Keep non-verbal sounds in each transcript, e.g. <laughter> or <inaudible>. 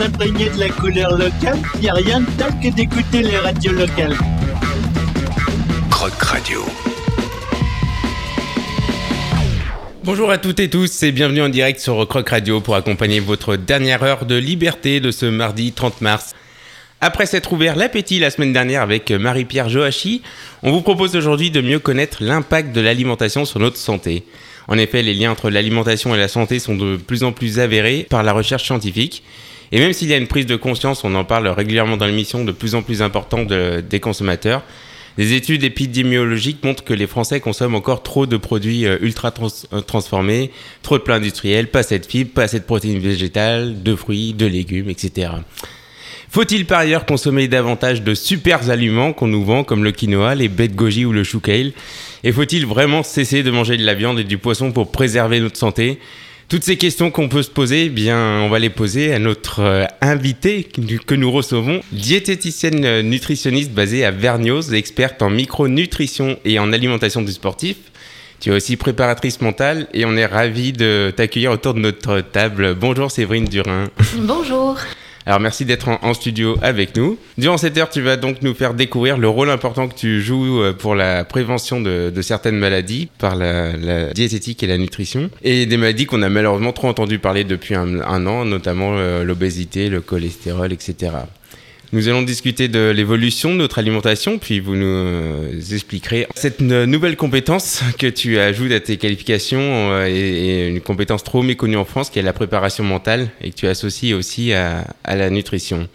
s'imprégner de la couleur locale, y a rien de tel que d'écouter les radios locales. Croc Radio. Bonjour à toutes et tous et bienvenue en direct sur Croc Radio pour accompagner votre dernière heure de liberté de ce mardi 30 mars. Après s'être ouvert l'appétit la semaine dernière avec Marie-Pierre Joachi, on vous propose aujourd'hui de mieux connaître l'impact de l'alimentation sur notre santé. En effet, les liens entre l'alimentation et la santé sont de plus en plus avérés par la recherche scientifique. Et même s'il y a une prise de conscience, on en parle régulièrement dans l'émission, de plus en plus importante des consommateurs, des études épidémiologiques montrent que les Français consomment encore trop de produits euh, ultra euh, transformés, trop de plats industriels, pas assez de fibres, pas assez de protéines végétales, de fruits, de légumes, etc. Faut-il par ailleurs consommer davantage de super aliments qu'on nous vend comme le quinoa, les baies de goji ou le chou kale? Et faut-il vraiment cesser de manger de la viande et du poisson pour préserver notre santé? Toutes ces questions qu'on peut se poser, eh bien, on va les poser à notre euh, invité que nous recevons, diététicienne euh, nutritionniste basée à Vernios, experte en micronutrition et en alimentation du sportif. Tu es aussi préparatrice mentale et on est ravi de t'accueillir autour de notre table. Bonjour Séverine Durin. Bonjour. Alors merci d'être en, studio avec nous. Durant cette heure, tu vas donc nous faire découvrir le rôle important que tu joues euh, pour la prévention de, certaines maladies par la, diététique et la nutrition. Et des maladies qu'on a malheureusement trop entendu parler depuis un, an, notamment euh, l'obésité, le cholestérol, etc. Nous allons discuter de l'évolution de notre alimentation, puis vous nous euh, expliquerez cette nouvelle compétence que tu ajoutes à tes qualifications euh, et, une compétence trop méconnue en France, qui est la préparation mentale, et que tu associes aussi à, à la nutrition.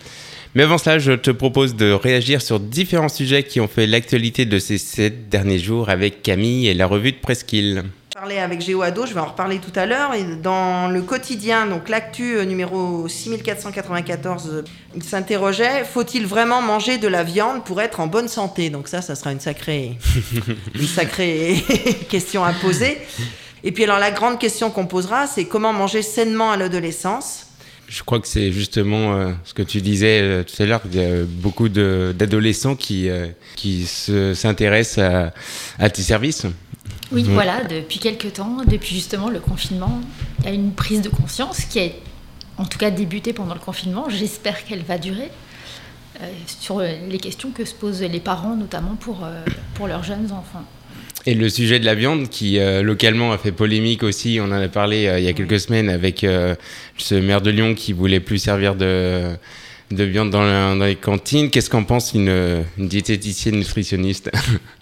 Mais avant cela, je te propose de réagir sur différents sujets qui ont fait l'actualité de ces sept derniers jours avec Camille et la revue de Presqu'île parler avec GeoAdo, je vais en reparler tout à l'heure. Dans le quotidien, donc l'actu euh, numéro 6494, euh, il s'interrogeait faut-il vraiment manger de la viande pour être en bonne santé? Donc ça, ça sera une sacrée, <laughs> une sacrée <laughs> question à poser. Et puis alors la grande question qu'on posera, c'est comment manger sainement à l'adolescence? Je crois que c'est justement euh, ce que tu disais tout à l'heure, il y a beaucoup d'adolescents qui, qui s'intéressent à, à, tes services. Oui, voilà, depuis quelques temps, depuis justement le confinement, il y a une prise de conscience qui a en tout cas débuté pendant le confinement. J'espère qu'elle va durer. Euh, sur les questions que se posent les parents, notamment pour, euh, pour leurs jeunes enfants. Et le sujet de la viande, qui euh, localement a fait polémique aussi, on en a parlé il y a quelques semaines avec ce maire de Lyon qui voulait plus servir de, de viande dans, les cantines. Qu'est-ce qu'en pense une, une diététicienne nutritionniste? <laughs>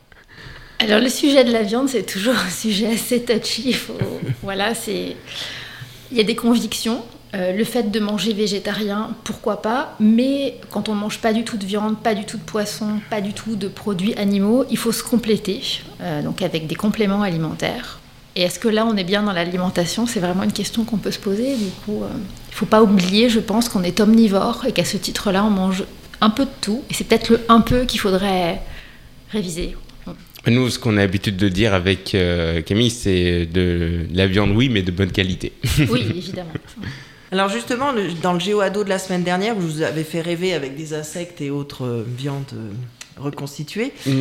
Alors le sujet de la viande, c'est toujours un sujet assez touchy. <laughs> voilà, c'est il y a des convictions. Euh, le fait de manger végétarien, pourquoi pas, mais quand on ne mange pas du tout de viande, pas du tout de poisson, pas du tout de produits animaux, il faut se compléter, euh, donc avec des compléments alimentaires. Et est-ce que là, on est bien dans l'alimentation? C'est vraiment une question qu'on peut se poser. Du coup, euh, il ne faut pas oublier, je pense, qu'on est omnivore et qu'à ce titre-là, on mange un peu de tout. Et c'est peut-être le un peu qu'il faudrait réviser. Nous, ce qu'on a l'habitude de dire avec euh, Camille, c'est de la viande, oui, mais de bonne qualité. Oui, <laughs> évidemment. Alors justement, dans le géoado de la semaine dernière, vous avez fait rêver avec des insectes et autres euh, viandes euh, reconstituées. Mm.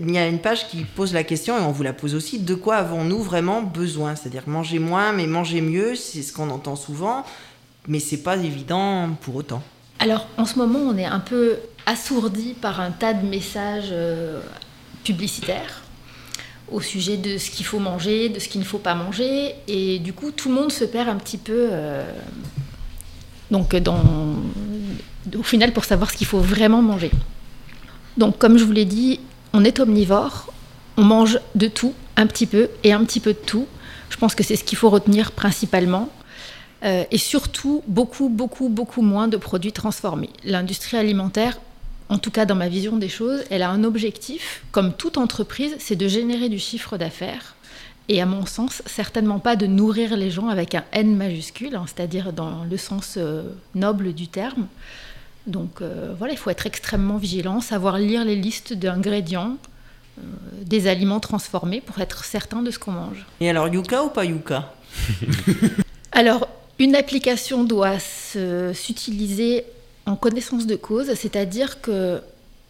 Il y a une page qui pose la question, et on vous la pose aussi, de quoi avons-nous vraiment besoin? C'est-à-dire manger moins, mais manger mieux, c'est ce qu'on entend souvent, mais c'est pas évident pour autant. Alors en ce moment, on est un peu assourdi par un tas de messages publicitaire au sujet de ce qu'il faut manger, de ce qu'il ne faut pas manger. Et du coup, tout le monde se perd un petit peu. Euh, donc, dans, au final, pour savoir ce qu'il faut vraiment manger. Donc, comme je vous l'ai dit, on est omnivore. On mange de tout, un petit peu, et un petit peu de tout. Je pense que c'est ce qu'il faut retenir principalement. Euh, et surtout, beaucoup, beaucoup, beaucoup moins de produits transformés. L'industrie alimentaire en tout cas dans ma vision des choses, elle a un objectif, comme toute entreprise, c'est de générer du chiffre d'affaires. Et à mon sens, certainement pas de nourrir les gens avec un N majuscule, hein, c'est-à-dire dans le sens euh, noble du terme. Donc euh, voilà, il faut être extrêmement vigilant, savoir lire les listes d'ingrédients euh, des aliments transformés pour être certain de ce qu'on mange. Et alors, Yuka ou pas Yuka <laughs> Alors, une application doit s'utiliser en connaissance de cause, c'est-à-dire que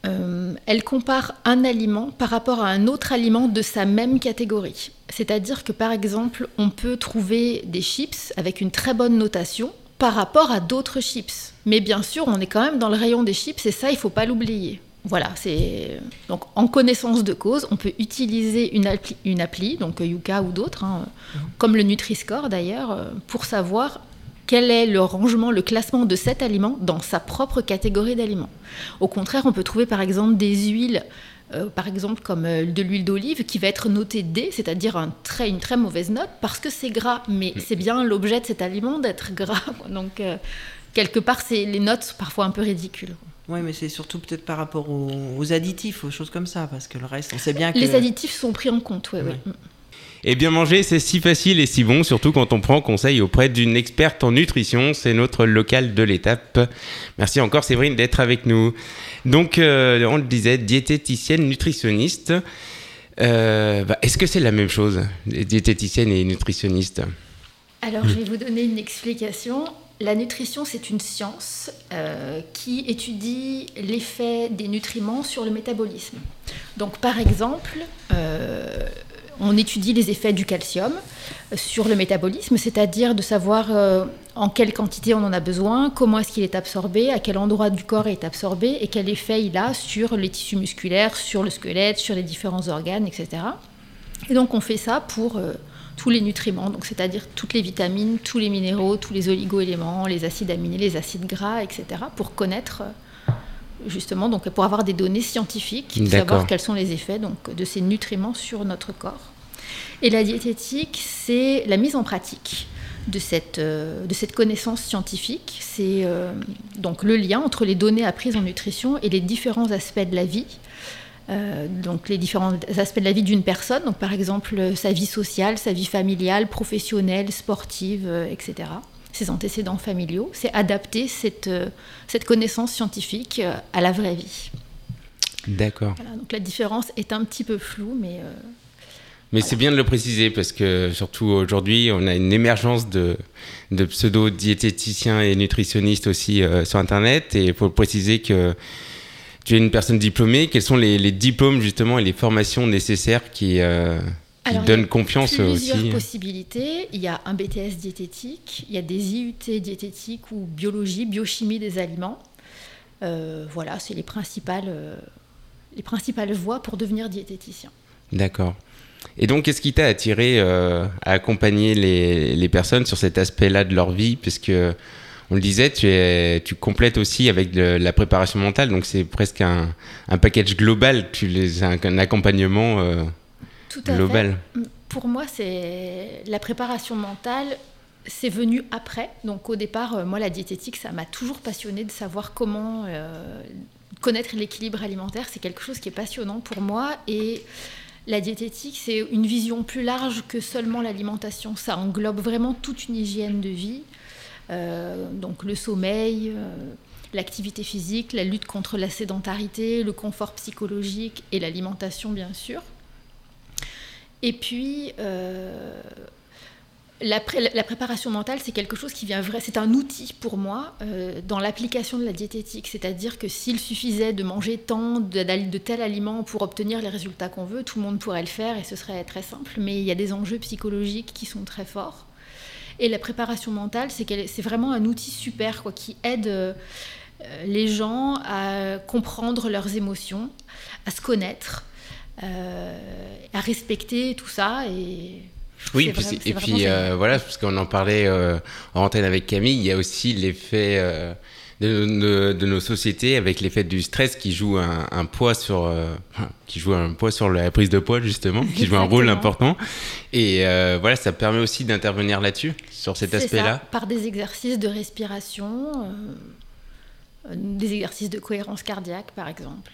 euh, elle compare un aliment par rapport à un autre aliment de sa même catégorie. C'est-à-dire que par exemple, on peut trouver des chips avec une très bonne notation par rapport à d'autres chips. Mais bien sûr, on est quand même dans le rayon des chips et ça, il faut pas l'oublier. Voilà, c'est donc en connaissance de cause, on peut utiliser une appli, une appli donc Yuka ou d'autres, hein, comme le Nutri-Score d'ailleurs, euh, pour savoir quel est le rangement, le classement de cet aliment dans sa propre catégorie d'aliments? Au contraire, on peut trouver par exemple des huiles, euh, par exemple comme euh, de l'huile d'olive, qui va être notée D, c'est-à-dire un très, une très mauvaise note, parce que c'est gras. Mais c'est bien l'objet de cet aliment d'être gras. quoi. <laughs> Donc, euh, quelque part, c'est- les notes sont parfois un peu ridicules. Oui, mais c'est surtout peut-être par rapport aux, aux additifs, aux choses comme ça, parce que le reste, on sait bien que. Les additifs sont pris en compte, oui. Ouais. Et bien manger, c'est si facile et si bon, surtout quand on prend conseil auprès d'une experte en nutrition. C'est notre local de l'étape. Merci encore Séverine d'être avec nous. Donc, euh, on le disait, diététicienne, nutritionniste. Euh, bah, Est-ce que c'est la même chose, diététicienne et nutritionniste Alors, je vais vous donner une explication. La nutrition, c'est une science euh, qui étudie l'effet des nutriments sur le métabolisme. Donc, par exemple, on étudie les effets du calcium sur le métabolisme, c'est-à-dire de savoir euh, en quelle quantité on en a besoin, comment est-ce qu'il est absorbé, à quel endroit du corps est absorbé et quel effet il a sur les tissus musculaires, sur le squelette, sur les différents organes, etc. Et donc on fait ça pour euh, tous les nutriments, donc c'est-à-dire toutes les vitamines, tous les minéraux, tous les oligo-éléments, les acides aminés, les acides gras, etc. pour connaître euh, justement, donc pour avoir des données scientifiques, savoir quels sont les effets donc, de ces nutriments sur notre corps. Et la diététique, c'est la mise en pratique de cette, euh, de cette connaissance scientifique. C'est euh, donc le lien entre les données apprises en nutrition et les différents aspects de la vie. Euh, donc les différents aspects de la vie d'une personne, donc par exemple sa vie sociale, sa vie familiale, professionnelle, sportive, etc. Ses antécédents familiaux, c'est adapter cette, euh, cette connaissance scientifique euh, à la vraie vie. D'accord. Voilà, donc la différence est un petit peu floue, mais euh, Mais c'est bien de le préciser parce que surtout aujourd'hui, on a une émergence de, de pseudo-diététiciens et nutritionnistes aussi euh, sur Internet. Et il faut préciser que tu es une personne diplômée. Quels sont les, les diplômes justement et les formations nécessaires qui, euh, qui Alors, il y donnent a confiance plusieurs aussi possibilités. Il y a un BTS diététique, il y a des IUT diététiques ou biologie, biochimie des aliments. Euh, voilà, c'est les principales, euh, les principales voies pour devenir diététicien. D'accord. Et donc, qu'est-ce qui t'a attiré euh, à accompagner les, les personnes sur cet aspect-là de leur vie? Parce que, on le disait, tu, es, tu complètes aussi avec de la préparation mentale, donc c'est presque un, un package global, tu les, un, un accompagnement Tout à global. fait. Pour moi, c'est la préparation mentale. C'est venu après. Donc au départ, euh, moi, la diététique, ça m'a toujours passionné de savoir comment euh, connaître l'équilibre alimentaire. C'est quelque chose qui est passionnant pour moi. Et la diététique, c'est une vision plus large que seulement l'alimentation. Ça englobe vraiment toute une hygiène de vie. Euh, donc le sommeil, euh, l'activité physique, la lutte contre la sédentarité, le confort psychologique et l'alimentation, bien sûr. Et puis, euh, la, pré- la préparation mentale, c'est quelque chose qui vient vrai, c'est un outil pour moi euh, dans l'application de la diététique. C'est-à-dire que s'il suffisait de manger tant de, de tel aliment pour obtenir les résultats qu'on veut, tout le monde pourrait le faire et ce serait très simple. Mais il y a des enjeux psychologiques qui sont très forts. Et la préparation mentale, c'est vraiment un outil super qui aide euh, les gens à comprendre leurs émotions, à se connaître, à respecter tout ça. Et Oui, c'est puis et puis euh, voilà, parce qu'on en parlait euh, en antenne avec Camille, il y a aussi l'effet euh, de, de- de nos sociétés avec l'effet du stress qui joue un, un poids sur euh, qui joue un poids sur la prise de poids justement, qui joue un rôle important. Et euh, voilà, ça permet aussi d'intervenir là-dessus, sur cet aspect-là. par des exercices de respiration, euh, euh, des exercices de cohérence cardiaque, par exemple.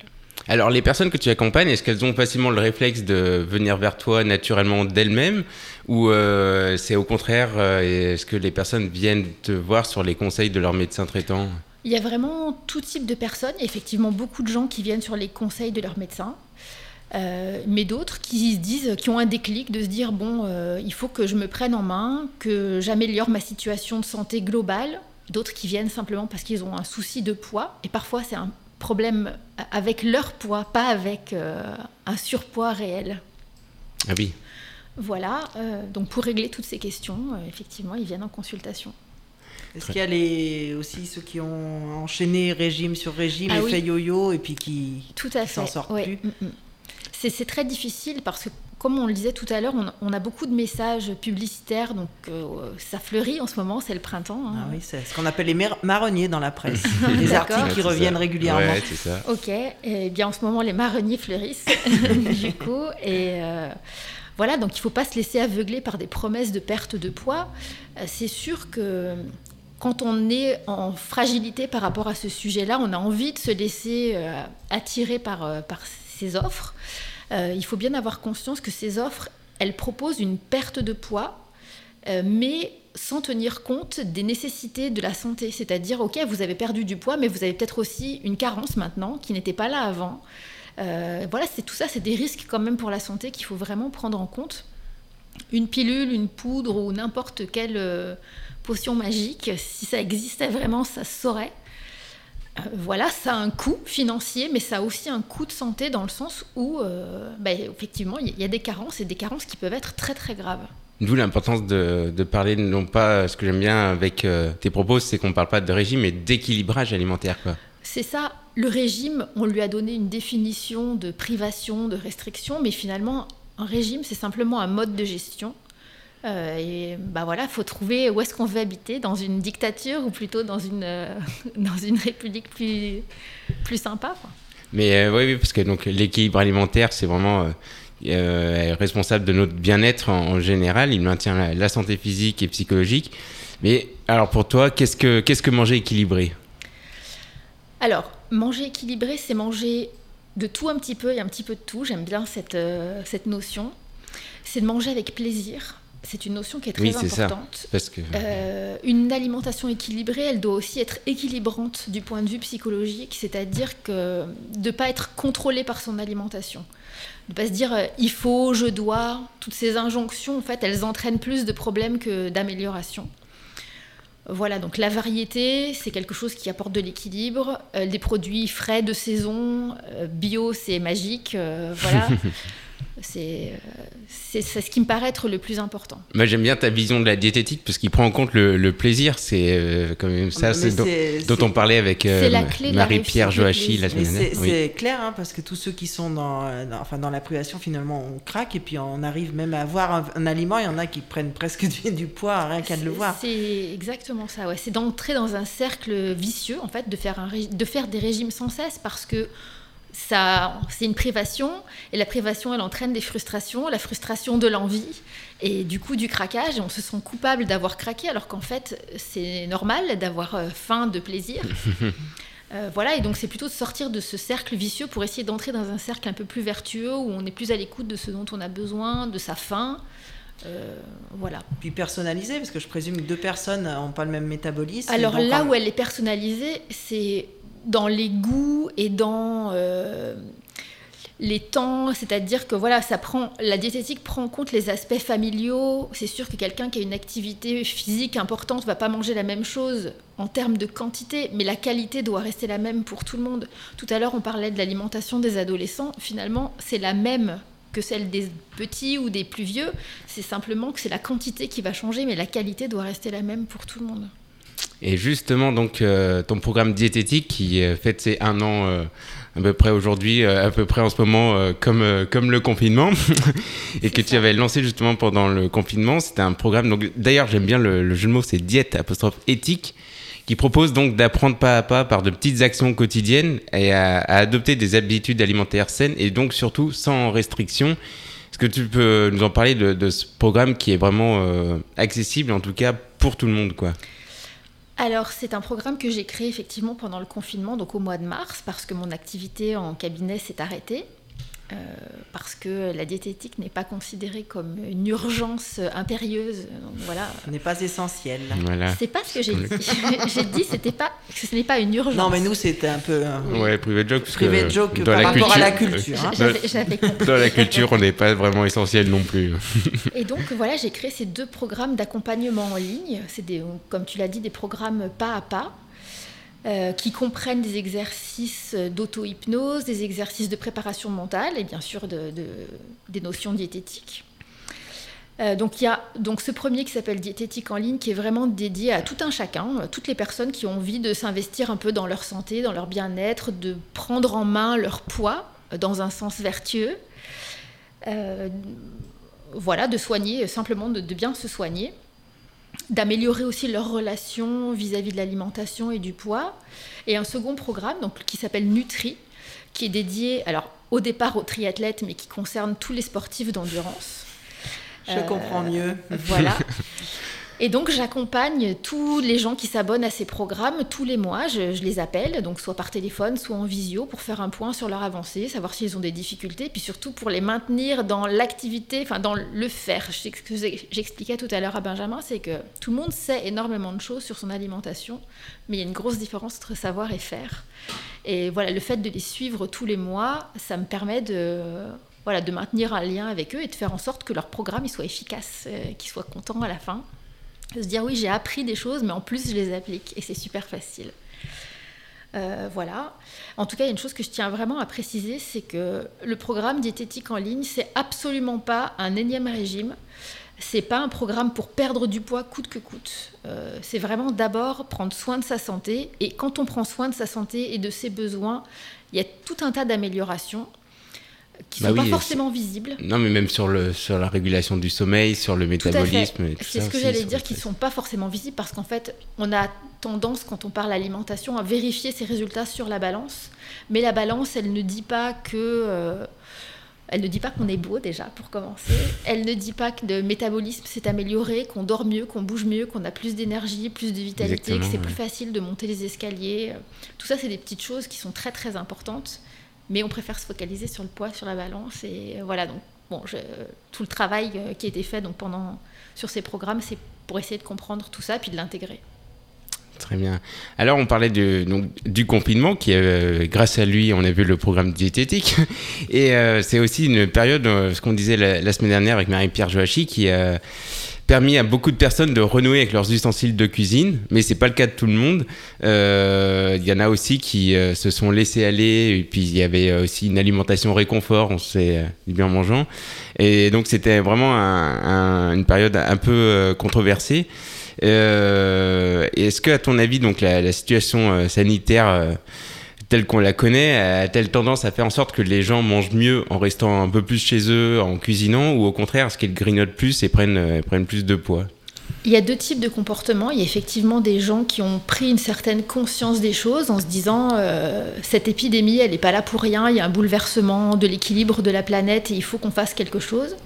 Alors, les personnes que tu accompagnes, est-ce qu'elles ont facilement le réflexe de venir vers toi naturellement d'elles-mêmes Ou euh, c'est au contraire, euh, est-ce que les personnes viennent te voir sur les conseils de leur médecin traitant? Il y a vraiment tout type de personnes. Effectivement beaucoup de gens qui viennent sur les conseils de leur médecin. Euh, mais d'autres qui se disent, qui ont un déclic de se dire bon, il faut que je me prenne en main, que j'améliore ma situation de santé globale. D'autres qui viennent simplement parce qu'ils ont un souci de poids. Et parfois, c'est un problème avec leur poids, pas avec euh, un surpoids réel. Ah oui. Voilà, euh, donc pour régler toutes ces questions, euh, effectivement, ils viennent en consultation. Est-ce qu'il y a les, aussi ceux qui ont enchaîné régime sur régime, Ah et oui. fait yo-yo, et puis qui... Tout à Qui s'en sortent ouais. plus? Mm, mm. C'est très difficile parce que, comme on le disait tout à l'heure, on, on a beaucoup de messages publicitaires, donc euh, ça fleurit en ce moment, c'est le printemps. hein. Ah oui, c'est ce qu'on appelle les mar- marronniers dans la presse. <laughs> les articles qui Ouais, reviennent ça. régulièrement. Ouais, c'est ça. Ok, et bien en ce moment les marronniers fleurissent <laughs> du coup et euh, voilà donc il faut pas se laisser aveugler par des promesses de perte de poids. Euh, C'est sûr que quand on est en fragilité par rapport à ce sujet-là, on a envie de se laisser euh, attirer par, euh, par ces offres. Euh, il faut bien avoir conscience que ces offres, elles proposent une perte de poids, euh, mais sans tenir compte des nécessités de la santé. C'est-à-dire, ok, vous avez perdu du poids, mais vous avez peut-être aussi une carence maintenant qui n'était pas là avant. Euh, voilà, c'est tout ça, c'est des risques quand même pour la santé qu'il faut vraiment prendre en compte. Une pilule, une poudre ou n'importe quelle potion magique, si ça existait vraiment, ça se saurait. Euh, voilà, ça a un coût financier, mais ça a aussi un coût de santé dans le sens où, euh, bah, effectivement, il y a des carences et des carences qui peuvent être très très graves. D'où l'importance de, de parler, non pas, ce que j'aime bien avec euh, tes propos, c'est qu'on parle pas de régime, mais d'équilibrage alimentaire. C'est ça, le régime, on lui a donné une définition de privation, de restriction, mais finalement, un régime, c'est simplement un mode de gestion. Euh, et bah voilà, faut trouver où est-ce qu'on veut habiter, dans une dictature ou plutôt dans une, euh, <laughs> dans une république plus, plus sympa. quoi. Mais euh, oui, oui, parce que donc l'équilibre alimentaire, c'est vraiment euh, responsable de notre bien-être en, en général. Il maintient la, la santé physique et psychologique. Mais alors pour toi, qu'est-ce que qu'est-ce que manger équilibré? Alors, manger équilibré, c'est manger de tout un petit peu et un petit peu de tout. J'aime bien cette, cette notion. C'est de manger avec plaisir. C'est une notion qui est très Oui, c'est ça. importante. Parce que Euh, une alimentation équilibrée, elle doit aussi être équilibrante du point de vue psychologique, c'est-à-dire que de ne pas être contrôlé par son alimentation. De ne pas se dire euh, il faut, je dois, toutes ces injonctions, en fait, elles entraînent plus de problèmes que d'amélioration. Voilà, donc la variété, c'est quelque chose qui apporte de l'équilibre. Euh, des produits frais de saison, euh, bio, c'est magique. voilà. <laughs> c'est euh, c'est ce qui me paraît être le plus important. moi j'aime bien ta vision de la diététique parce qu'il prend en compte le, le plaisir. C'est euh, quand même ça, c'est dont, dont on parlait avec euh, Marie-Pierre Joachim la semaine dernière. c'est Oui. clair, hein, parce que tous ceux qui sont dans, euh, dans- enfin, dans la privation, finalement, on craque et puis on arrive même à avoir un, un aliment. Il y en a qui prennent presque <laughs> du, du poids, rien qu'à le C'est- voir. C'est exactement ça, ouais. C'est d'entrer dans un cercle vicieux, en fait, de faire, un de faire des régimes sans cesse parce que ça, c'est une privation et la privation, elle entraîne des frustrations, la frustration de l'envie et du coup du craquage. Et on se sent coupable d'avoir craqué alors qu'en fait, c'est normal d'avoir euh, faim de plaisir. <laughs> Euh, voilà, et donc c'est plutôt de sortir de ce cercle vicieux pour essayer d'entrer dans un cercle un peu plus vertueux où on est plus à l'écoute de ce dont on a besoin, de sa faim. Euh, voilà. Puis personnalisé, parce que je présume que deux personnes n'ont pas le même métabolisme. Alors là où elle est personnalisée, c'est dans les goûts et dans euh, les temps, c'est-à-dire que voilà, ça prend la diététique prend en compte les aspects familiaux. C'est sûr que quelqu'un qui a une activité physique importante va pas manger la même chose en termes de quantité, mais la qualité doit rester la même pour tout le monde. Tout à l'heure, on parlait de l'alimentation des adolescents. Finalement, c'est la même que celle des petits ou des plus vieux. C'est simplement que c'est la quantité qui va changer, mais la qualité doit rester la même pour tout le monde. Et justement, donc, euh, ton programme diététique qui euh, fête ses un an euh, à peu près aujourd'hui, à peu près en ce moment, comme, comme le confinement, <laughs> et que tu avais lancé justement pendant le confinement. C'était un programme, donc d'ailleurs, j'aime bien le, le jeu de mots, c'est diète apostrophe éthique, qui propose donc d'apprendre pas à pas par de petites actions quotidiennes et à, à adopter des habitudes alimentaires saines et donc surtout sans restriction. Est-ce que tu peux nous en parler de, de ce programme qui est vraiment accessible, en tout cas pour tout le monde, quoi? Alors, c'est un programme que j'ai créé effectivement pendant le confinement, donc au mois de mars, parce que mon activité en cabinet s'est arrêtée. Euh, parce que la diététique n'est pas considérée comme une urgence impérieuse. Donc voilà. Ce n'est pas essentiel. Voilà. C'est pas ce que j'ai dit. <laughs> j'ai dit c'était pas que ce n'est pas une urgence. Non, mais nous, c'était un peu. euh, Ouais, private joke. Que joke dans par la rapport à la culture- culture. hein. J'avais- j'avais compris. <laughs> Dans la culture, on n'est pas vraiment essentiel non plus. <laughs> Et donc voilà, j'ai créé ces deux programmes d'accompagnement en ligne. C'est des, comme tu l'as dit, des programmes pas à pas. Euh, qui comprennent des exercices d'auto-hypnose, des exercices de préparation mentale et bien sûr de- de- des notions diététiques. Euh, donc il y a donc ce premier qui s'appelle Diététique en ligne qui est vraiment dédié à tout un chacun, à toutes les personnes qui ont envie de s'investir un peu dans leur santé, dans leur bien-être, de prendre en main leur poids euh, dans un sens vertueux. Euh, voilà, de soigner, simplement de bien se soigner, d'améliorer aussi leur relation vis-à-vis de l'alimentation et du poids. Et un second programme donc, qui s'appelle Nutri, qui est dédié alors, au départ aux triathlètes, mais qui concerne tous les sportifs d'endurance. Je comprends mieux. Voilà. <laughs> Et donc j'accompagne tous les gens qui s'abonnent à ces programmes tous les mois. Je, les appelle, donc soit par téléphone, soit en visio, pour faire un point sur leur avancée, savoir s'ils ont des difficultés, puis surtout pour les maintenir dans l'activité, enfin dans le faire. Ce que j'expliquais tout à l'heure à Benjamin, c'est que tout le monde sait énormément de choses sur son alimentation, mais il y a une grosse différence entre savoir et faire. Et voilà, le fait de les suivre tous les mois, ça me permet de voilà, de maintenir un lien avec eux et de faire en sorte que leur programme soit efficace, euh, qu'ils soient contents à la fin se dire oui j'ai appris des choses mais en plus je les applique et c'est super facile. Euh, voilà. En tout cas il y a une chose que je tiens vraiment à préciser c'est que le programme diététique en ligne c'est absolument pas un énième régime. C'est pas un programme pour perdre du poids coûte que coûte. Euh, c'est vraiment d'abord prendre soin de sa santé et quand on prend soin de sa santé et de ses besoins il y a tout un tas d'améliorations qui ne bah sont oui, pas forcément visibles. Non, mais même sur, le, sur la régulation du sommeil, sur le métabolisme. C'est ce que j'allais dire, qui ne sont pas forcément visibles parce qu'en fait, on a tendance, quand on parle alimentation, à vérifier ses résultats sur la balance. Mais la balance, elle ne dit pas que. Euh, elle ne dit pas qu'on est beau déjà, pour commencer. Elle ne dit pas que le métabolisme s'est amélioré, qu'on dort mieux, qu'on bouge mieux, qu'on a plus d'énergie, plus de vitalité, Exactement, que c'est ouais. plus facile de monter les escaliers. Tout ça, c'est des petites choses qui sont très très importantes mais on préfère se focaliser sur le poids, sur la balance. Et euh, voilà, donc bon, tout le travail euh, qui a été fait donc, pendant, sur ces programmes, c'est pour essayer de comprendre tout ça puis de l'intégrer. Très bien. Alors, on parlait de, donc, du confinement, qui, euh, grâce à lui, on a vu le programme diététique. <laughs> Et euh, c'est aussi une période, euh, ce qu'on disait la, semaine dernière avec Marie-Pierre Joachim, qui a permis à beaucoup de personnes de renouer avec leurs ustensiles de cuisine, mais c'est pas le cas de tout le monde. Il euh, y en a aussi qui euh, se sont laissés aller, et puis il y avait aussi une alimentation réconfort, on sait euh, bien mangeant. Et donc c'était vraiment un, un, une période un peu controversée. Est-ce que, à ton avis, donc la situation sanitaire telle qu'on la connaît a-t-elle tendance à faire en sorte que les gens mangent mieux en restant un peu plus chez eux, en cuisinant, ou au contraire, est-ce qu'ils grignotent plus et prennent, euh, prennent plus de poids il y a deux types de comportements. Il y a effectivement des gens qui ont pris une certaine conscience des choses en se disant euh, cette épidémie, elle n'est pas là pour rien, il y a un bouleversement de l'équilibre de la planète et il faut qu'on fasse quelque chose.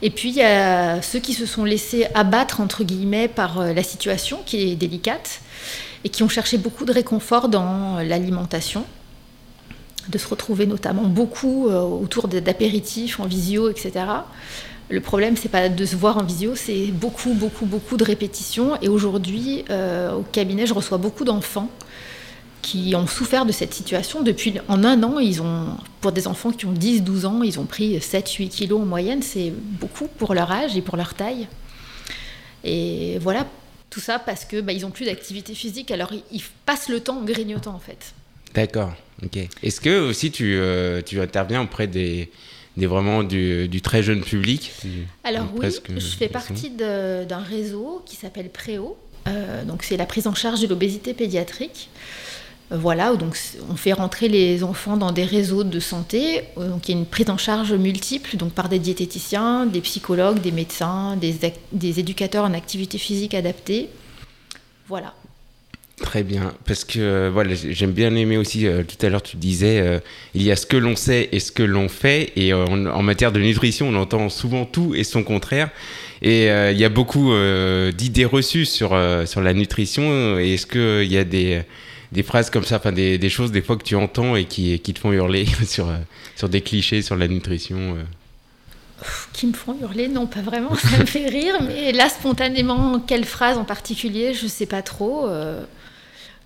Et puis il y a ceux qui se sont laissés abattre, entre guillemets, par euh, la situation qui est délicate et qui ont cherché beaucoup de réconfort dans l'alimentation, de se retrouver notamment beaucoup euh, autour d'apéritifs, en visio, etc. Le problème, c'est pas de se voir en visio, c'est beaucoup, beaucoup, beaucoup de répétitions. Et aujourd'hui, euh, au cabinet, je reçois beaucoup d'enfants qui ont souffert de cette situation. Depuis en un an, ils ont, pour des enfants qui ont 10, 12 ans, ils ont pris 7, 8 kilos en moyenne. C'est beaucoup pour leur âge et pour leur taille. Et voilà, tout ça parce que bah, ils ont plus d'activité physique, alors ils, ils, passent le temps en grignotant en fait. D'accord, ok. Est-ce que aussi tu, euh, tu interviens auprès des, des vraiment du, du, très jeune public Alors oui, je fais partie d'un réseau qui s'appelle Préo. Euh, donc c'est la prise en charge de l'obésité pédiatrique. Euh, voilà, donc on fait rentrer les enfants dans des réseaux de santé, euh, donc il y a une prise en charge multiple, donc par des diététiciens, des psychologues, des médecins, des, des éducateurs en activité physique adaptée. Voilà. Très bien, parce que voilà, j'aime bien aimer aussi, euh, tout à l'heure tu disais, euh, il y a ce que l'on sait et ce que l'on fait, et euh, en, matière de nutrition, on entend souvent tout et son contraire, et il y a beaucoup d'idées reçues sur, sur la nutrition, est-ce qu'il y a des, des phrases comme ça, enfin des, des, choses des fois que tu entends et qui, qui te font hurler <laughs> sur, sur des clichés sur la nutrition qui me font hurler, non pas vraiment, ça me fait rire, mais là spontanément, quelle phrase en particulier, je sais pas trop. Euh,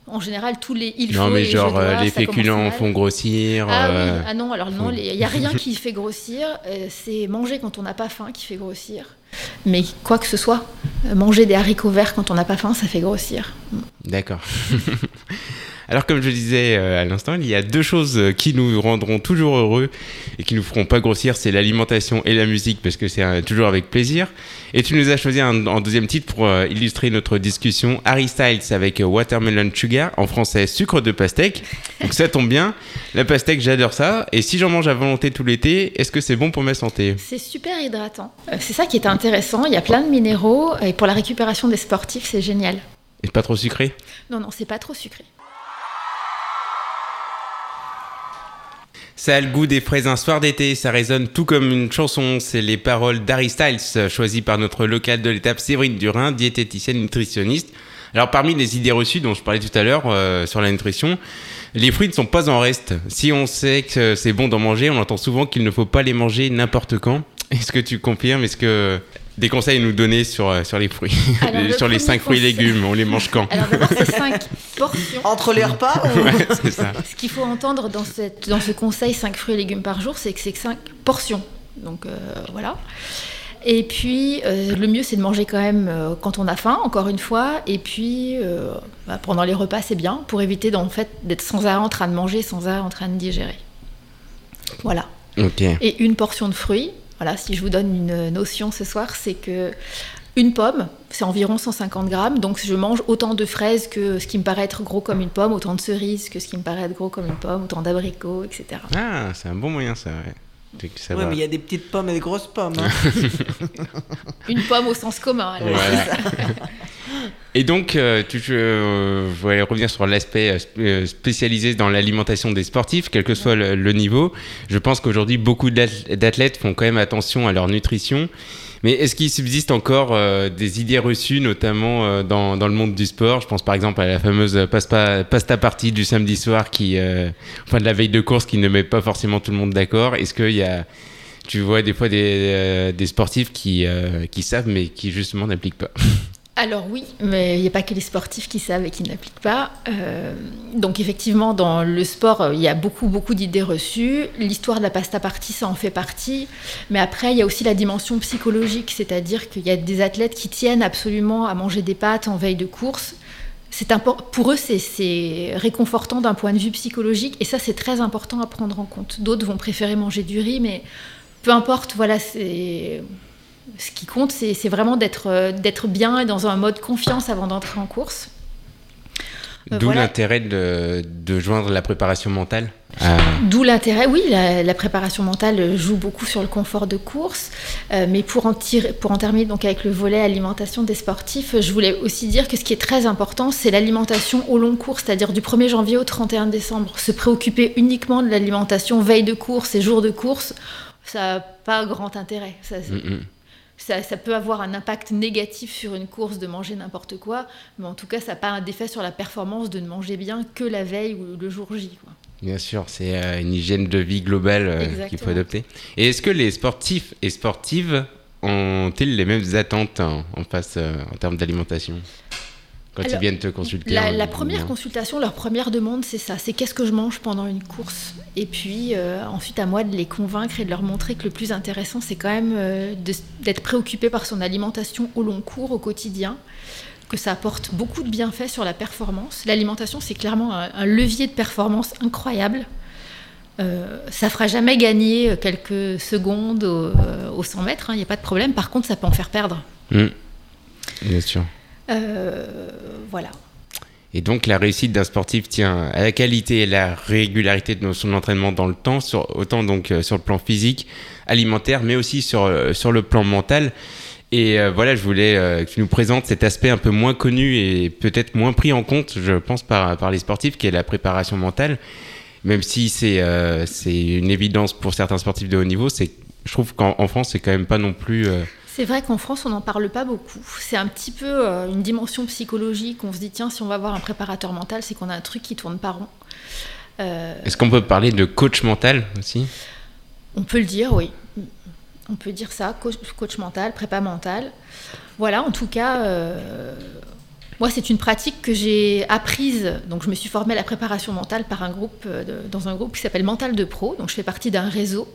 en général, tous les il non, faut. mais genre dois, les féculents font grossir. Ah, euh... oui. ah non, alors non, il n'y a rien <laughs> qui fait grossir. Euh, c'est manger quand on n'a pas faim qui fait grossir. Mais quoi que ce soit, manger des haricots verts quand on n'a pas faim, ça fait grossir. D'accord. <laughs> Alors comme je disais euh, à l'instant, il y a deux choses euh, qui nous rendront toujours heureux et qui nous feront pas grossir, c'est l'alimentation et la musique parce que c'est euh, toujours avec plaisir. Et tu nous as choisi un, en deuxième titre pour illustrer notre discussion Harry Styles avec Watermelon Sugar, en français sucre de pastèque. Donc ça tombe bien, la pastèque j'adore ça. Et si j'en mange à volonté tout l'été, est-ce que c'est bon pour ma santé? C'est super hydratant. C'est ça qui est intéressant. Il y a plein de minéraux et pour la récupération des sportifs, c'est génial. Et pas trop sucré? Non, non, c'est pas trop sucré. Ça a le goût des fraises un soir d'été, ça résonne tout comme une chanson. C'est les paroles d'Harry Styles, choisies par notre local de l'étape Séverine Durin, diététicienne nutritionniste. Alors parmi les idées reçues dont je parlais tout à l'heure euh, sur la nutrition, les fruits ne sont pas en reste. Si on sait que c'est bon d'en manger, on entend souvent qu'il ne faut pas les manger n'importe quand. Est-ce que tu confirmes? Est-ce que des conseils à nous donner sur, euh, sur les fruits Alors, <laughs> le Sur les premier 5 fruits et légumes, on les mange quand Alors d'abord, c'est 5 <laughs> portions. Entre les repas ou- Ouais, c'est ça. Ce qu'il faut entendre dans, cette, dans ce conseil 5 fruits et légumes par jour, c'est que c'est 5 portions. Donc euh, voilà. Et puis, euh, le mieux, c'est de manger quand même euh, quand on a faim, encore une fois. Et puis, euh, bah, pendant les repas, c'est bien pour éviter fait, d'être sans arrêt en train de manger, sans arrêt en train de digérer. Voilà. Et une portion de fruits. Voilà, si je vous donne une notion ce soir, c'est que une pomme, c'est environ 150 grammes. Donc je mange autant de fraises que ce qui me paraît être gros comme une pomme, autant de cerises que ce qui me paraît être gros comme une pomme, autant d'abricots, etc. Ah, c'est un bon moyen ça, ouais. Ça Ouais, va. mais il y a des petites pommes et des grosses pommes. hein. <laughs> Une pomme au sens commun. alors. Voilà. <laughs> Et donc, euh, tu, euh, je voulais revenir sur l'aspect euh, sp- spécialisé dans l'alimentation des sportifs, quel que soit le, le niveau. Je pense qu'aujourd'hui, beaucoup d'ath- d'athlètes font quand même attention à leur nutrition. Mais est-ce qu'il subsiste encore euh, des idées reçues, notamment euh, dans, dans le monde du sport? Je pense par exemple à la fameuse pasta, pasta party du samedi soir, qui, euh, enfin de la veille de course, qui ne met pas forcément tout le monde d'accord. Est-ce qu'il y a, tu vois des fois des, des sportifs qui, qui savent, mais qui justement n'appliquent pas? <laughs> Alors oui, mais il n'y a pas que les sportifs qui savent et qui n'appliquent pas. Euh, donc effectivement, dans le sport, il y a beaucoup, beaucoup d'idées reçues. L'histoire de la pasta party, ça en fait partie. Mais après, il y a aussi la dimension psychologique, c'est-à-dire qu'il y a des athlètes qui tiennent absolument à manger des pâtes en veille de course. C'est pour eux, c'est réconfortant d'un point de vue psychologique, et ça, c'est très important à prendre en compte. D'autres vont préférer manger du riz, mais peu importe, voilà, c'est ce qui compte, c'est vraiment d'être euh, d'être bien et dans un mode confiance avant d'entrer en course. Euh, D'où voilà. l'intérêt de, de joindre la préparation mentale. à- D'où l'intérêt, oui, la, la préparation mentale joue beaucoup sur le confort de course. Euh, mais pour en, tirer, pour en terminer donc avec le volet alimentation des sportifs, je voulais aussi dire que ce qui est très important, c'est l'alimentation au long cours, c'est-à-dire du 1er janvier au 31 décembre. Se préoccuper uniquement de l'alimentation veille de course et jour de course, ça n'a pas grand intérêt. Ça. Ça, ça peut avoir un impact négatif sur une course de manger n'importe quoi, mais en tout cas, ça n'a pas d'effet sur la performance de ne manger bien que la veille ou le jour J. quoi. Bien sûr, c'est euh, une hygiène de vie globale euh, qu'il faut adopter. Et est-ce que les sportifs et sportives ont-ils les mêmes attentes en, en face euh, en termes d'alimentation? Quand ils viennent te consulter La, première consultation, leur première demande, c'est ça, c'est qu'est-ce que je mange pendant une course? Et puis euh, ensuite, à moi de les convaincre et de leur montrer que le plus intéressant, c'est quand même euh, d'être préoccupé par son alimentation au long cours, au quotidien, que ça apporte beaucoup de bienfaits sur la performance. L'alimentation, c'est clairement un, un levier de performance incroyable. Euh, ça fera jamais gagner euh, quelques secondes au, euh, au 100 mètres, il n'y a pas de problème. Par contre, ça peut en faire perdre. Mm. Bien sûr. Euh, voilà. Et donc la réussite d'un sportif tient à la qualité et la régularité de son entraînement dans le temps, autant donc euh, sur le plan physique, alimentaire, mais aussi sur, euh, sur le plan mental. Et voilà, je voulais euh, que tu nous présentes cet aspect un peu moins connu et peut-être moins pris en compte, je pense, par, par les sportifs, qui est la préparation mentale. Même si c'est une évidence pour certains sportifs de haut niveau, je trouve qu'en en France, c'est quand même pas non plus... C'est vrai qu'en France, on n'en parle pas beaucoup. C'est un petit peu euh, une dimension psychologique. On se dit, tiens, si on va voir un préparateur mental, c'est qu'on a un truc qui tourne pas rond. Euh, Est-ce qu'on peut parler de coach mental aussi? On peut le dire, oui. On peut dire ça, coach, coach mental, prépa mental. Voilà, en tout cas, euh, moi, c'est une pratique que j'ai apprise. Donc, je me suis formée à la préparation mentale par un groupe, de- dans un groupe qui s'appelle Mental de Pro. Donc, je fais partie d'un réseau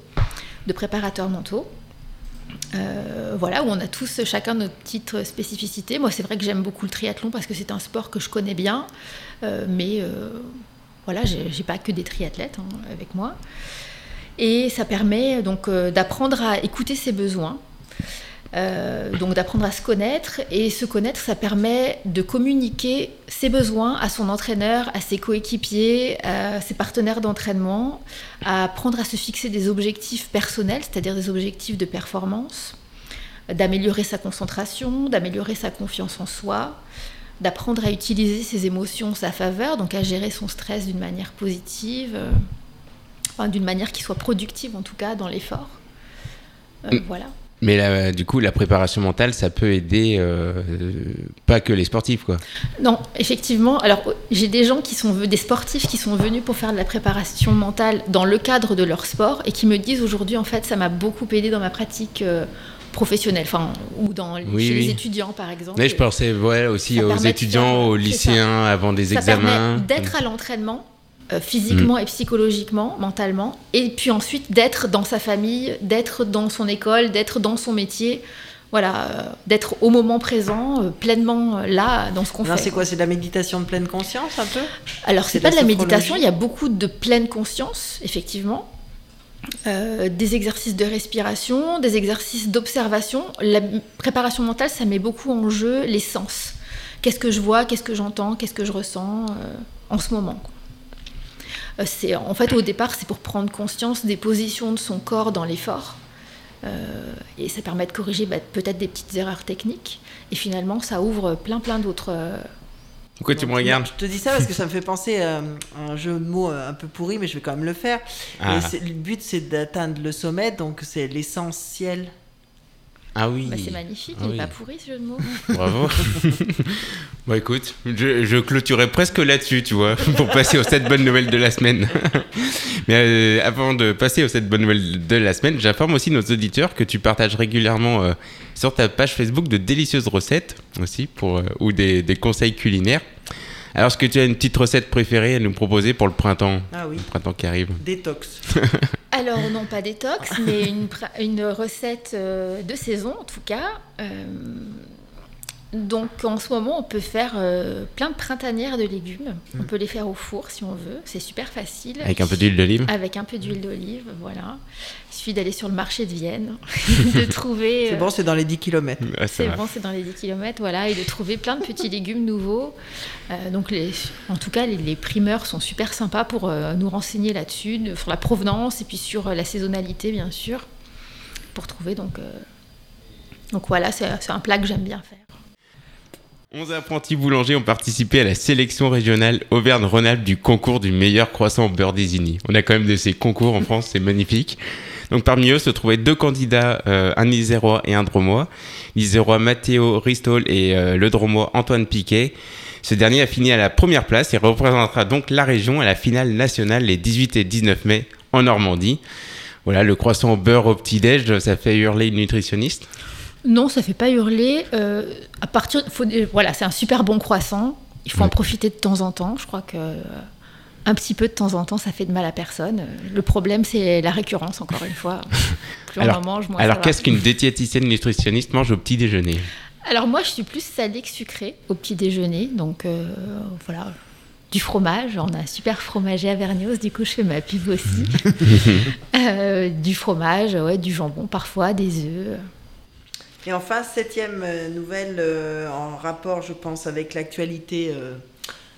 de préparateurs mentaux. Euh, voilà, où on a tous chacun notre petite spécificité. Moi, c'est vrai que j'aime beaucoup le triathlon parce que c'est un sport que je connais bien, euh, mais euh, voilà, j'ai pas que des triathlètes hein, avec moi. Et ça permet donc d'apprendre à écouter ses besoins, donc d'apprendre à se connaître. Et se connaître, ça permet de communiquer ses besoins à son entraîneur, à ses coéquipiers, à ses partenaires d'entraînement, à apprendre à se fixer des objectifs personnels, c'est-à-dire des objectifs de performance, d'améliorer sa concentration, d'améliorer sa confiance en soi, d'apprendre à utiliser ses émotions en sa faveur, donc à gérer son stress d'une manière positive, euh, enfin d'une manière qui soit productive en tout cas dans l'effort. Euh, mm. Voilà. Mais là, du coup, la préparation mentale, ça peut aider euh, pas que les sportifs, quoi. Non, effectivement. Alors, j'ai des gens qui sont des sportifs qui sont venus pour faire de la préparation mentale dans le cadre de leur sport et qui me disent aujourd'hui, en fait, ça m'a beaucoup aidé dans ma pratique euh, professionnelle, enfin, ou dans chez les étudiants, par exemple. Mais je pensais, ouais, aussi aux étudiants, aux lycéens avant des ça examens. D'être à l'entraînement physiquement mm. et psychologiquement, mentalement, et puis ensuite d'être dans sa famille, d'être dans son école, d'être dans son métier, voilà, euh, d'être au moment présent, euh, pleinement là dans ce qu'on fait. C'est quoi C'est de la méditation de pleine conscience un peu? Alors c'est pas de la, méditation, il y a beaucoup de pleine conscience, effectivement. des exercices de respiration, des exercices d'observation. La préparation mentale, ça met beaucoup en jeu les sens. Qu'est-ce que je vois, qu'est-ce que j'entends, qu'est-ce que je ressens en ce moment. Euh, c'est en fait au départ c'est pour prendre conscience des positions de son corps dans l'effort. Euh, et ça permet de corriger bah, peut-être des petites erreurs techniques. Et finalement, ça ouvre plein plein d'autres. Euh, Pourquoi tu me regardes Je te dis ça parce que ça me fait penser à un jeu de mots un peu pourri, mais je vais quand même le faire. Ah. le but, c'est d'atteindre le sommet, donc c'est l'essentiel ah oui. Bah, c'est magnifique, ah il n'est pas pourri ce jeu de mots. <laughs> Bravo. <laughs> bon écoute, je, je clôturais presque là-dessus, tu vois, <laughs> pour passer aux 7 bonnes nouvelles de la semaine. Mais euh, avant de passer aux 7 bonnes nouvelles de la semaine, j'informe aussi nos auditeurs que tu partages régulièrement euh, sur ta page Facebook de délicieuses recettes aussi, pour, euh, ou des, des conseils culinaires. Alors, est-ce que tu as une petite recette préférée à nous proposer pour le printemps Ah oui. Le printemps qui arrive. Détox. <laughs> Alors, non, pas détox, mais une, une recette euh, de saison, en tout cas. Euh, donc en ce moment, on peut faire euh, plein de printanières de légumes. On mm. peut les faire au four si on veut. C'est super facile. Avec un peu d'huile d'olive Avec un peu d'huile d'olive, voilà. Il suffit d'aller sur le marché de Vienne, <laughs> de trouver... C'est bon, c'est dans les 10 km. c'est bon, c'est dans les 10 km, voilà. Et de trouver plein de petits légumes nouveaux. Euh, donc les, en tout cas, les, primeurs sont super sympas pour euh, nous renseigner là-dessus, sur la provenance et puis sur la saisonnalité, bien sûr. Pour trouver, donc... donc voilà, c'est un plat que j'aime bien faire. 11 apprentis boulangers ont participé à la sélection régionale Auvergne-Rhône-Alpes du concours du meilleur croissant au beurre désigné. On a quand même de ces concours en France, c'est magnifique. Donc parmi eux se trouvaient deux candidats, euh, un Isérois et un Dromois. L'Isérois Matteo Ristol et euh, le Dromois Antoine Piquet. Ce dernier a fini à la première place et représentera donc la région à la finale nationale les 18 et 19 mai en Normandie. Voilà, le croissant au beurre au petit-déj, ça fait hurler une nutritionniste. Non, ça fait pas hurler. Euh, à partir, faut, voilà, c'est un super bon croissant. Il faut en profiter de temps en temps. Je crois que euh, un petit peu de temps en temps, ça fait de mal à personne. Le problème, c'est la récurrence, encore une fois. <laughs> Plus alors, on en mange, moins Alors, qu'est-ce qu'une diététicienne nutritionniste mange au petit déjeuner? Alors, moi, je suis plus salée que sucrée au petit déjeuner. Donc, euh, voilà. Du fromage, on a un super fromager à Vernios, du coup je fais ma pub aussi. <laughs> du fromage, ouais, du jambon parfois, des œufs. Et enfin, septième euh, nouvelle euh, en rapport, je pense, avec l'actualité euh,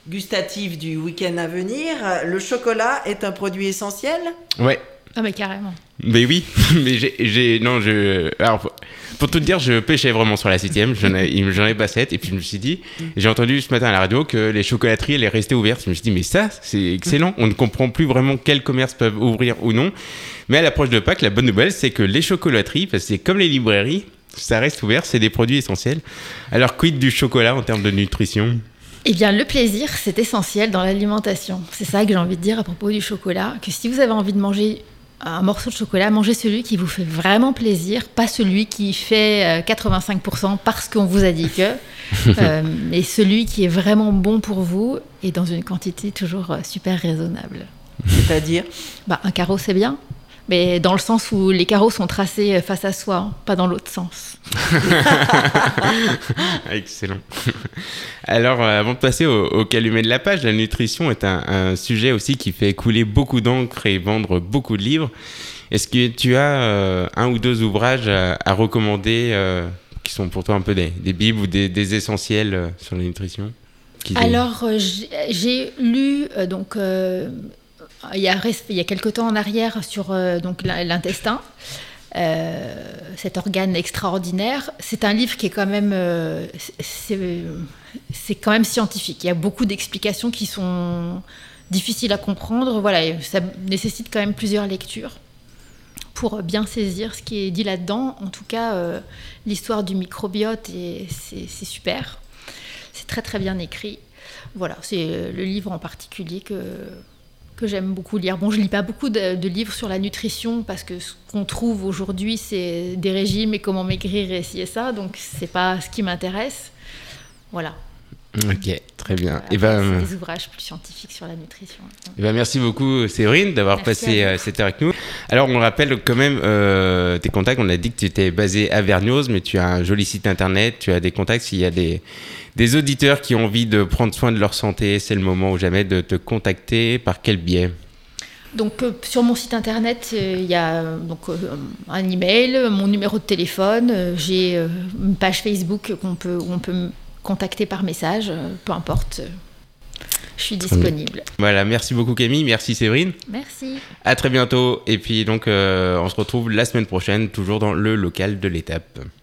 gustative du week-end à venir. Le chocolat est un produit essentiel? Ouais. Ah mais carrément. Mais oui, <laughs> mais j'ai, non, je, alors pour tout te dire, je pêchais vraiment sur la septième, j'en ai, ai pas sept, et puis je me suis dit, j'ai entendu ce matin à la radio que les chocolateries allaient rester ouvertes. Je me suis dit, mais ça, c'est excellent. On ne comprend plus vraiment quels commerces peuvent ouvrir ou non. Mais à l'approche de Pâques, la bonne nouvelle, c'est que les chocolateries, parce que c'est comme les librairies, ça reste ouvert, c'est des produits essentiels. Alors, quid du chocolat en termes de nutrition? Eh bien, le plaisir, c'est essentiel dans l'alimentation. C'est ça que j'ai envie de dire à propos du chocolat, que si vous avez envie de manger un morceau de chocolat, mangez celui qui vous fait vraiment plaisir, pas celui qui fait 85% euh, parce qu'on vous a dit que, <laughs> euh, mais celui qui est vraiment bon pour vous et dans une quantité toujours euh, super raisonnable. C'est-à-dire? Bah, Un carreau, c'est bien. Mais dans le sens où les carreaux sont tracés face à soi, hein, pas dans l'autre sens. <laughs> Excellent. <laughs> Alors, euh, avant de passer au, au calumet de la page, la nutrition est un, un sujet aussi qui fait couler beaucoup d'encre et vendre beaucoup de livres. Est-ce que tu as euh, un ou deux ouvrages à, à recommander euh, qui sont pour toi un peu des, des bibles ou des, des essentiels euh, sur la nutrition Alors, euh, j'ai j'ai lu euh, donc euh, il y a il y a quelque temps en arrière sur euh, donc l'in- l'intestin. euh, cet organe extraordinaire, c'est un livre qui est quand même, euh, c'est quand même scientifique. Il y a beaucoup d'explications qui sont difficiles à comprendre. Voilà, ça nécessite quand même plusieurs lectures pour bien saisir ce qui est dit là-dedans. En tout cas, l'histoire du microbiote, c'est super. C'est très très bien écrit. Voilà, c'est le livre en particulier que, que j'aime beaucoup lire. Bon, je lis pas beaucoup de, de livres sur la nutrition parce que ce qu'on trouve aujourd'hui, c'est des régimes et comment maigrir et ci et ça, donc c'est pas ce qui m'intéresse. Voilà. Ok, très bien. Et ben, c'est des ouvrages plus scientifiques sur la nutrition. Eh ben, merci beaucoup Séverine d'avoir passé euh, cette heure avec nous. Alors on rappelle quand même euh, tes contacts, on a dit que tu étais basé à Vergniaud, mais tu as un joli site internet, tu as des contacts s'il y a des, des auditeurs qui ont envie de prendre soin de leur santé, c'est le moment ou jamais de te contacter, par quel biais? Donc euh, sur mon site internet, euh, il y a euh, donc euh, un email, mon numéro de téléphone, j'ai une page Facebook qu'on peut, où on peut me contacter par message, peu importe. je suis disponible. Voilà, merci beaucoup Camille, merci Séverine, Merci. à très bientôt et puis donc on se retrouve la semaine prochaine, toujours dans le local de l'étape.